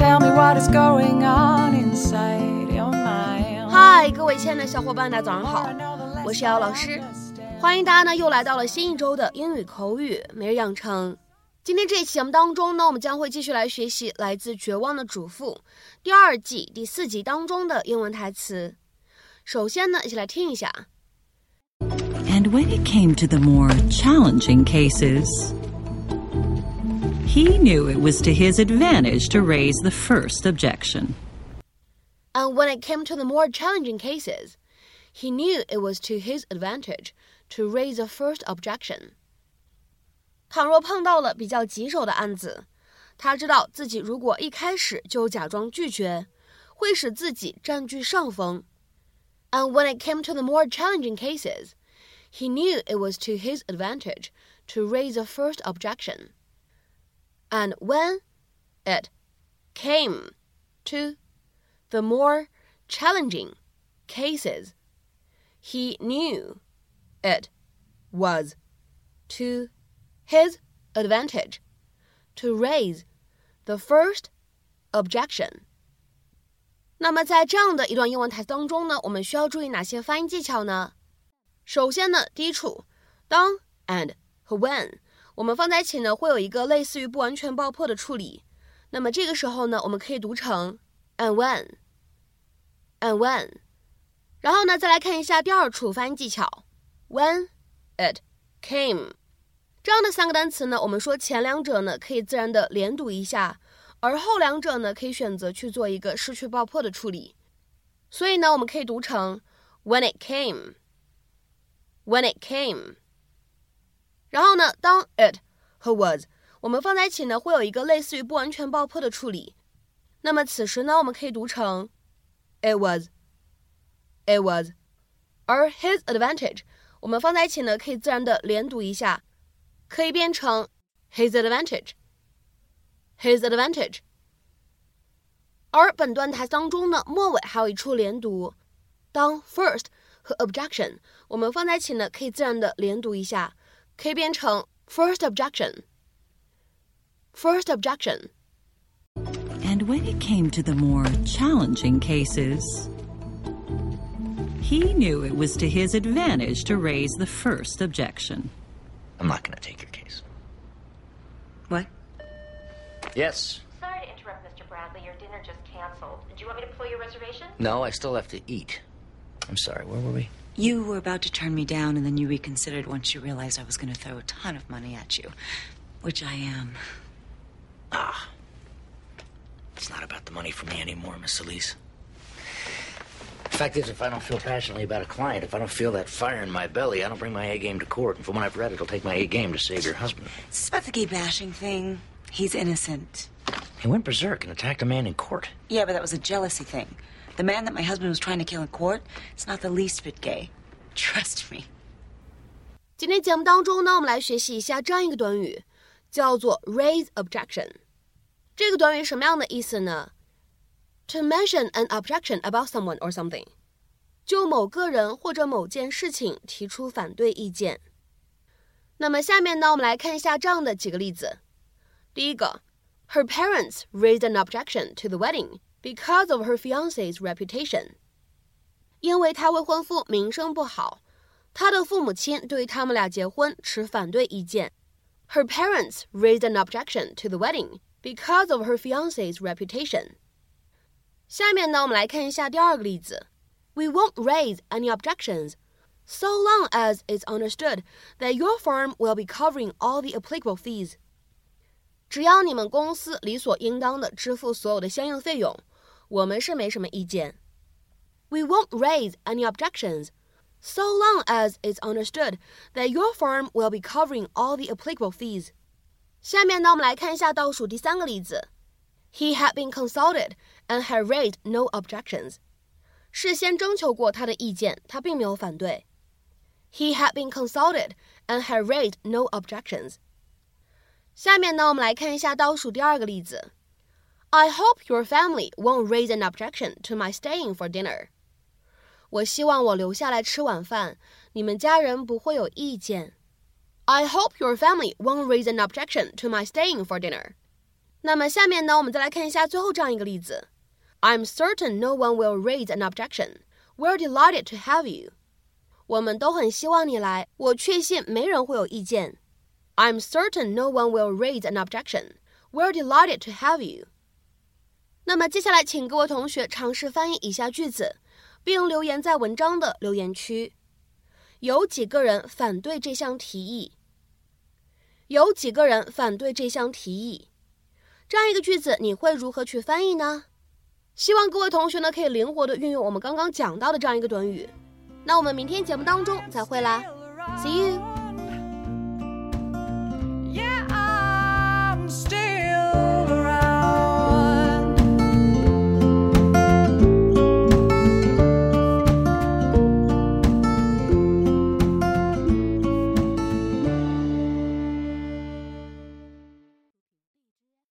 what is going on inside your mind. 嗨，各位亲爱的小伙伴，大家早上好，我是姚老师，欢迎大家呢又来到了新一周的英语口语每日养成。今天这一期节目当中呢，我们将会继续来学习来自《绝望的主妇》第二季第四集当中的英文台词。首先呢，一起来听一下。And when it came to the more challenging cases, he knew it was to his advantage to raise the first objection. And when it came to the more challenging cases, he knew it was to his advantage to raise the first objection. 倘若碰到了比较棘手的案子，他知道自己如果一开始就假装拒绝，会使自己占据上风。And when it came to the more challenging cases, he knew it was to his advantage to raise the first objection. And when it came to the more challenging cases, he knew it was to his advantage to raise the first objection. 那么在这样的一段英文台词当中呢，我们需要注意哪些发音技巧呢？首先呢，第一处，当 and 和 when 我们放在一起呢，会有一个类似于不完全爆破的处理。那么这个时候呢，我们可以读成 and when，and when。然后呢，再来看一下第二处发音技巧，when it came。这样的三个单词呢，我们说前两者呢可以自然的连读一下。而后两者呢，可以选择去做一个失去爆破的处理，所以呢，我们可以读成 when it came，when it came。然后呢，当 it 和 was 我们放在一起呢，会有一个类似于不完全爆破的处理。那么此时呢，我们可以读成 it was，it was。而 his advantage 我们放在一起呢，可以自然的连读一下，可以变成 his advantage。his advantage。而本段台当中呢，末尾还有一处连读，当 first 和 objection 我们放在一起呢，可以自然的连读一下， 可以变成 first objection。first objection。And when it came to the more challenging cases, he knew it was to his advantage to raise the first objection. I'm not going to take your case. What? Yes. Sorry to interrupt, Mr. Bradley. Your dinner just canceled. Did you want me to pull your reservation? No, I still have to eat. I'm sorry, where were we? You were about to turn me down, and then you reconsidered once you realized I was going to throw a ton of money at you, which I am. Ah. It's not about the money for me anymore, Mrs. Solis. The fact is, if I don't feel passionately about a client, if I don't feel that fire in my belly, I don't bring my A game to court. And from what I've read, it'll take my A game to save your husband. It's about the gay bashing thing. He's innocent. He went berserk and attacked a man in court. Yeah, but that was a jealousy thing. The man that my husband was trying to kill in court is not the least bit gay. Trust me. 今天节目当中呢，我们来学习一下这样一个短语，叫做 raise objection。这个短语什么样的意思呢？To mention an objection about someone or something，就某个人或者某件事情提出反对意见。那么下面呢，我们来看一下这样的几个例子。第一个，Her parents raised an objection to the wedding because of her fiance's reputation。因为他未婚夫名声不好，他的父母亲对他们俩结婚持反对意见。Her parents raised an objection to the wedding because of her fiance's reputation。下面呢，我们来看一下第二个例子。We won't raise any objections so long as it's understood that your firm will be covering all the applicable fees. 只要你们公司理所应当的支付所有的相应费用， 我们是没什么意见。We won't raise any objections so long as it's understood that your firm will be covering all the applicable fees. 下面呢，我们来看一下倒数第三个例子。He had been consulted and had raised no objections. 事先征求过他的意见，他并没有反对。He had been consulted and had raised no objections. 下面呢，我们来看一下倒数第二个例子。 I hope your family won't raise an objection to my staying for dinner. 我希望我留下来吃晚饭，你们家人不会有意见。I hope your family won't raise an objection to my staying for dinner. 那么下面呢，我们再来看一下最后这样一个例子：I'm certain no one will raise an objection. We're delighted to have you. 我们都很希望你来，我确信没人会有意见。I'm certain no one will raise an objection. We're delighted to have you. 那么接下来，请各位同学尝试翻译以下句子，并留言在文章的留言区。有几个人反对这项提议？有几个人反对这项提议？这样一个句子，你会如何去翻译呢？希望各位同学呢可以灵活的运用我们刚刚讲到的这样一个短语。那我们明天节目当中再会啦，See you。